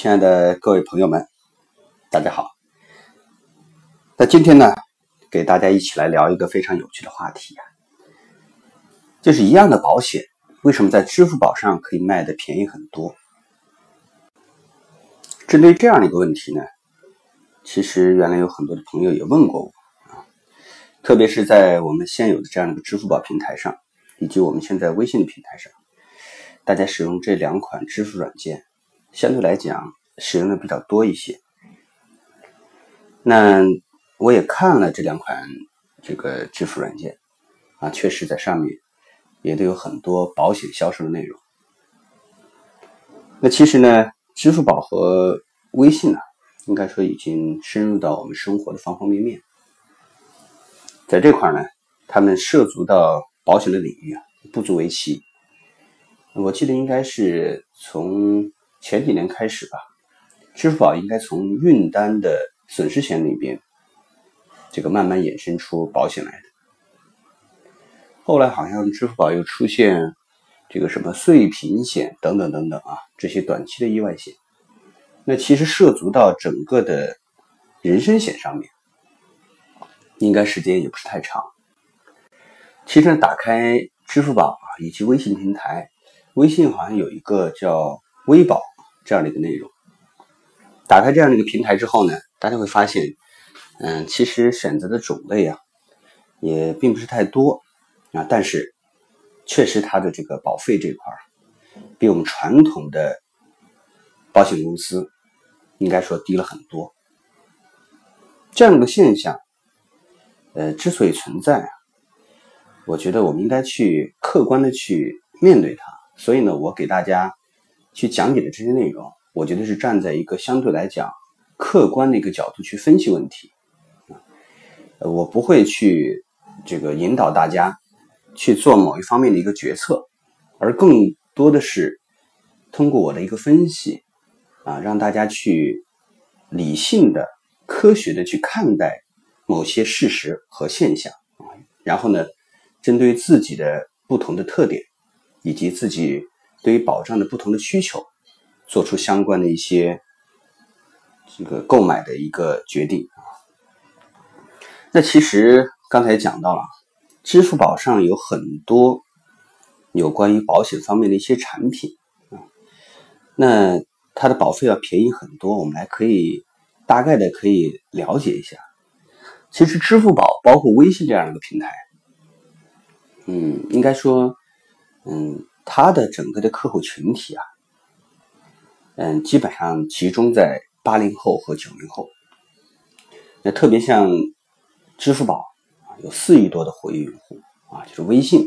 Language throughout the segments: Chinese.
亲爱的各位朋友们，大家好。那今天呢，给大家一起来聊一个非常有趣的话题啊，就是一样的保险，为什么在支付宝上可以卖的便宜很多？针对这样的一个问题呢，其实原来有很多的朋友也问过我啊，特别是在我们现有的这样的一个支付宝平台上，以及我们现在微信的平台上，大家使用这两款支付软件。相对来讲，使用的比较多一些。那我也看了这两款这个支付软件，啊，确实在上面也都有很多保险销售的内容。那其实呢，支付宝和微信呢，应该说已经深入到我们生活的方方面面。在这块呢，他们涉足到保险的领域啊，不足为奇。我记得应该是从。前几年开始吧，支付宝应该从运单的损失险里边，这个慢慢衍生出保险来的。后来好像支付宝又出现这个什么碎屏险等等等等啊，这些短期的意外险。那其实涉足到整个的人身险上面，应该时间也不是太长。其实打开支付宝啊以及微信平台，微信好像有一个叫。微保这样的一个内容，打开这样的一个平台之后呢，大家会发现，嗯，其实选择的种类啊，也并不是太多啊，但是确实它的这个保费这块儿，比我们传统的保险公司应该说低了很多。这样的现象，呃，之所以存在啊，我觉得我们应该去客观的去面对它。所以呢，我给大家。去讲解的这些内容，我觉得是站在一个相对来讲客观的一个角度去分析问题，呃，我不会去这个引导大家去做某一方面的一个决策，而更多的是通过我的一个分析啊，让大家去理性的、科学的去看待某些事实和现象啊，然后呢，针对自己的不同的特点以及自己。对于保障的不同的需求，做出相关的一些这个购买的一个决定啊。那其实刚才讲到了，支付宝上有很多有关于保险方面的一些产品啊，那它的保费要便宜很多。我们来可以大概的可以了解一下。其实支付宝包括微信这样一个平台，嗯，应该说，嗯。它的整个的客户群体啊，嗯，基本上集中在八零后和九零后。那特别像支付宝啊，有四亿多的活跃用户啊，就是微信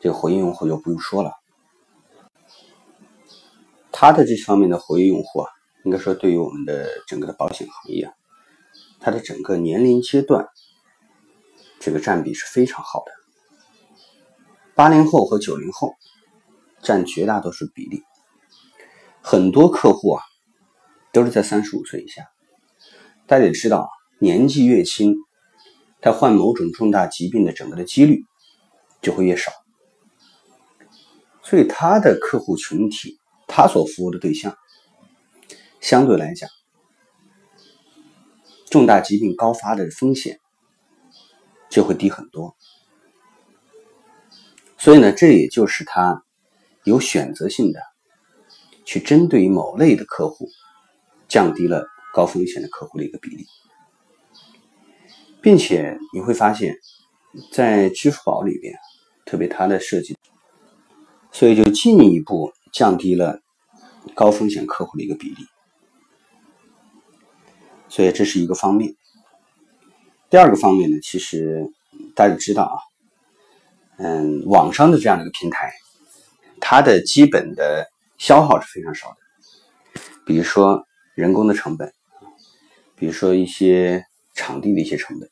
这个活跃用户就不用说了。它的这方面的活跃用户啊，应该说对于我们的整个的保险行业啊，它的整个年龄阶段这个占比是非常好的。八零后和九零后。占绝大多数比例，很多客户啊都是在三十五岁以下。大家也知道，年纪越轻，他患某种重大疾病的整个的几率就会越少。所以他的客户群体，他所服务的对象，相对来讲，重大疾病高发的风险就会低很多。所以呢，这也就是他。有选择性的去针对于某类的客户，降低了高风险的客户的一个比例，并且你会发现，在支付宝里边，特别它的设计，所以就进一步降低了高风险客户的一个比例，所以这是一个方面。第二个方面呢，其实大家知道啊，嗯，网上的这样的一个平台。它的基本的消耗是非常少的，比如说人工的成本，比如说一些场地的一些成本，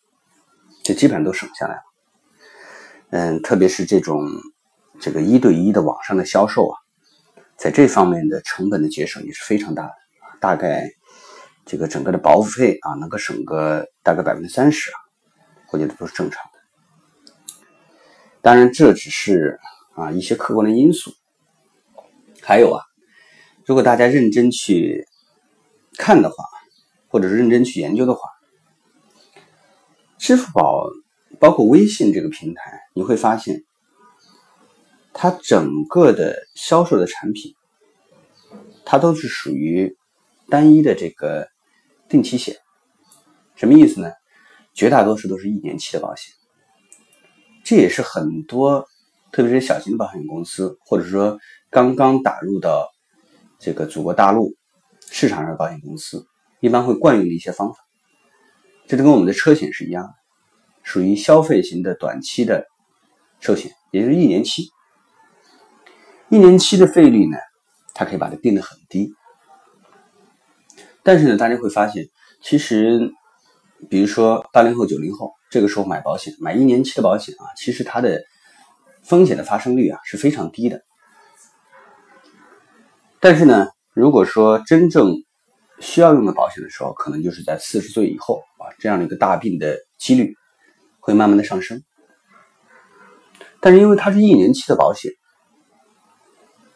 这基本上都省下来了。嗯，特别是这种这个一对一的网上的销售啊，在这方面的成本的节省也是非常大的，大概这个整个的保护费啊，能够省个大概百分之三十啊，我觉得都是正常的。当然，这只是。啊，一些客观的因素，还有啊，如果大家认真去看的话，或者是认真去研究的话，支付宝包括微信这个平台，你会发现，它整个的销售的产品，它都是属于单一的这个定期险。什么意思呢？绝大多数都是一年期的保险。这也是很多，特别是小型的保险公司，或者说刚刚打入到这个祖国大陆市场上的保险公司，一般会惯用的一些方法。这就跟我们的车险是一样的，属于消费型的短期的寿险，也就是一年期。一年期的费率呢，它可以把它定的很低。但是呢，大家会发现，其实，比如说八零后、九零后。这个时候买保险，买一年期的保险啊，其实它的风险的发生率啊是非常低的。但是呢，如果说真正需要用的保险的时候，可能就是在四十岁以后啊，这样的一个大病的几率会慢慢的上升。但是因为它是一年期的保险，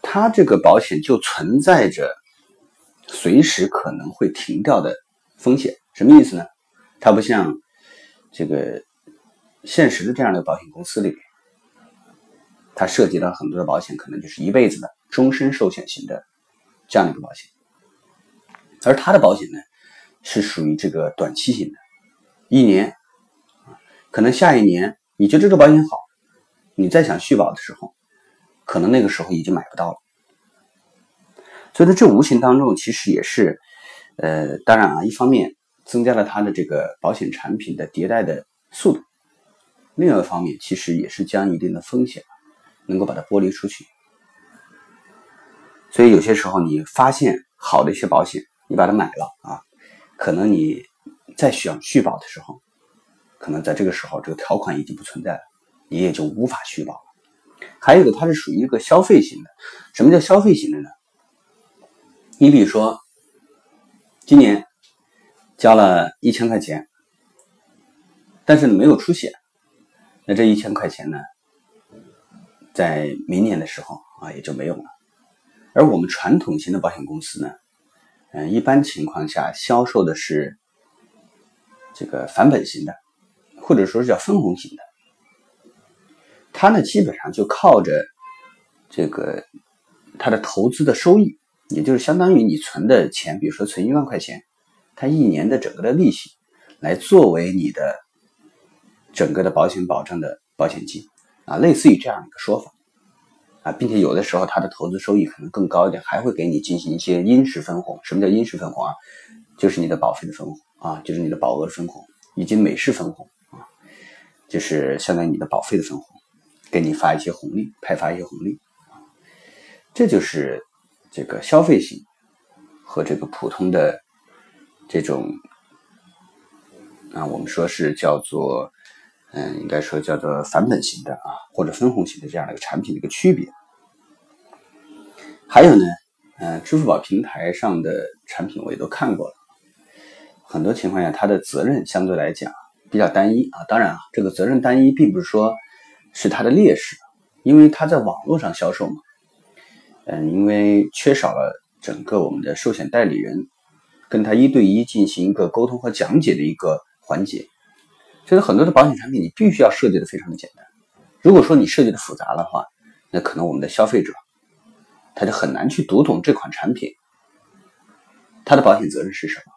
它这个保险就存在着随时可能会停掉的风险。什么意思呢？它不像。这个现实的这样的保险公司里面，它涉及到很多的保险，可能就是一辈子的终身寿险型的这样的一个保险，而他的保险呢，是属于这个短期型的，一年，可能下一年你觉得这个保险好，你再想续保的时候，可能那个时候已经买不到了。所以呢，这无形当中其实也是，呃，当然啊，一方面。增加了它的这个保险产品的迭代的速度，另外一方面，其实也是将一定的风险能够把它剥离出去。所以有些时候你发现好的一些保险，你把它买了啊，可能你再想续保的时候，可能在这个时候这个条款已经不存在了，你也就无法续保了。还有一个，它是属于一个消费型的。什么叫消费型的呢？你比如说今年。交了一千块钱，但是没有出险，那这一千块钱呢，在明年的时候啊也就没有了。而我们传统型的保险公司呢，嗯，一般情况下销售的是这个返本型的，或者说是叫分红型的。它呢基本上就靠着这个它的投资的收益，也就是相当于你存的钱，比如说存一万块钱。它一年的整个的利息，来作为你的整个的保险保障的保险金啊，类似于这样一个说法啊，并且有的时候它的投资收益可能更高一点，还会给你进行一些因式分红。什么叫因式分红啊？就是你的保费的分红啊，就是你的保额分红，以及美式分红啊，就是相当于你的保费的分红，给你发一些红利，派发一些红利，这就是这个消费型和这个普通的。这种啊，我们说是叫做，嗯，应该说叫做返本型的啊，或者分红型的这样的一个产品的一个区别。还有呢，嗯，支付宝平台上的产品我也都看过了，很多情况下它的责任相对来讲比较单一啊。当然啊，这个责任单一并不是说是它的劣势，因为它在网络上销售嘛，嗯，因为缺少了整个我们的寿险代理人。跟他一对一进行一个沟通和讲解的一个环节，所以很多的保险产品你必须要设计的非常的简单。如果说你设计的复杂的话，那可能我们的消费者他就很难去读懂这款产品，它的保险责任是什么。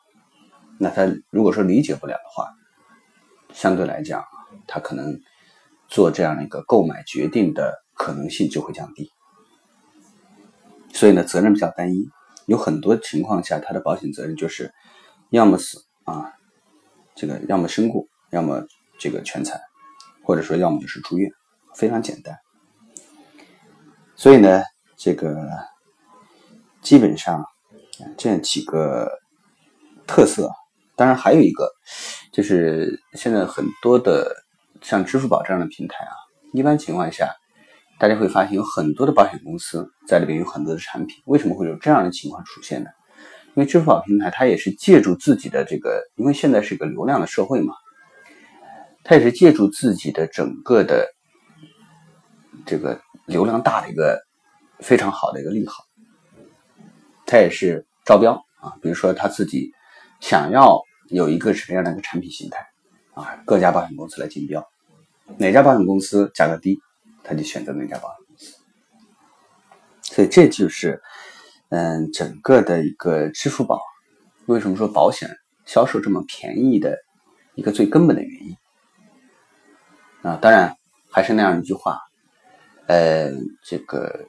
那他如果说理解不了的话，相对来讲，他可能做这样的一个购买决定的可能性就会降低。所以呢，责任比较单一。有很多情况下，他的保险责任就是要么死啊，这个要么身故，要么这个全残，或者说要么就是住院，非常简单。所以呢，这个基本上这样几个特色，当然还有一个就是现在很多的像支付宝这样的平台啊，一般情况下。大家会发现有很多的保险公司在里边有很多的产品，为什么会有这样的情况出现呢？因为支付宝平台它也是借助自己的这个，因为现在是一个流量的社会嘛，它也是借助自己的整个的这个流量大的一个非常好的一个利好，他也是招标啊，比如说他自己想要有一个什么样的一个产品形态啊，各家保险公司来竞标，哪家保险公司价格低，他就选择哪家保险公司。所以这就是嗯整个的一个支付宝为什么说保险销售这么便宜的一个最根本的原因啊，当然还是那样一句话，呃，这个。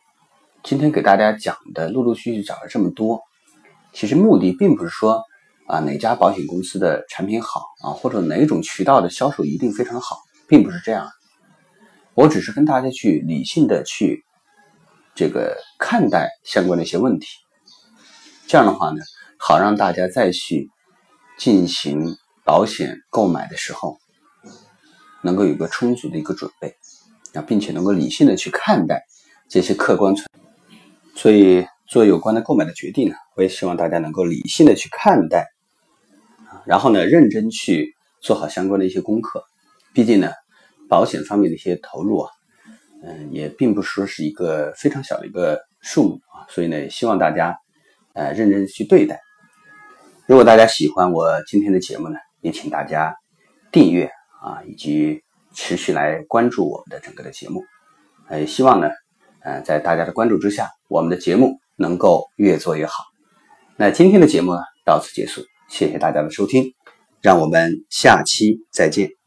今天给大家讲的，陆陆续续讲了这么多，其实目的并不是说啊哪家保险公司的产品好啊，或者哪种渠道的销售一定非常好，并不是这样。我只是跟大家去理性的去这个看待相关的一些问题，这样的话呢，好让大家再去进行保险购买的时候，能够有个充足的一个准备啊，并且能够理性的去看待这些客观存。所以做有关的购买的决定呢，我也希望大家能够理性的去看待，然后呢，认真去做好相关的一些功课。毕竟呢，保险方面的一些投入啊，嗯，也并不说是一个非常小的一个数目啊。所以呢，也希望大家呃认真去对待。如果大家喜欢我今天的节目呢，也请大家订阅啊，以及持续来关注我们的整个的节目。呃，希望呢。呃，在大家的关注之下，我们的节目能够越做越好。那今天的节目呢，到此结束，谢谢大家的收听，让我们下期再见。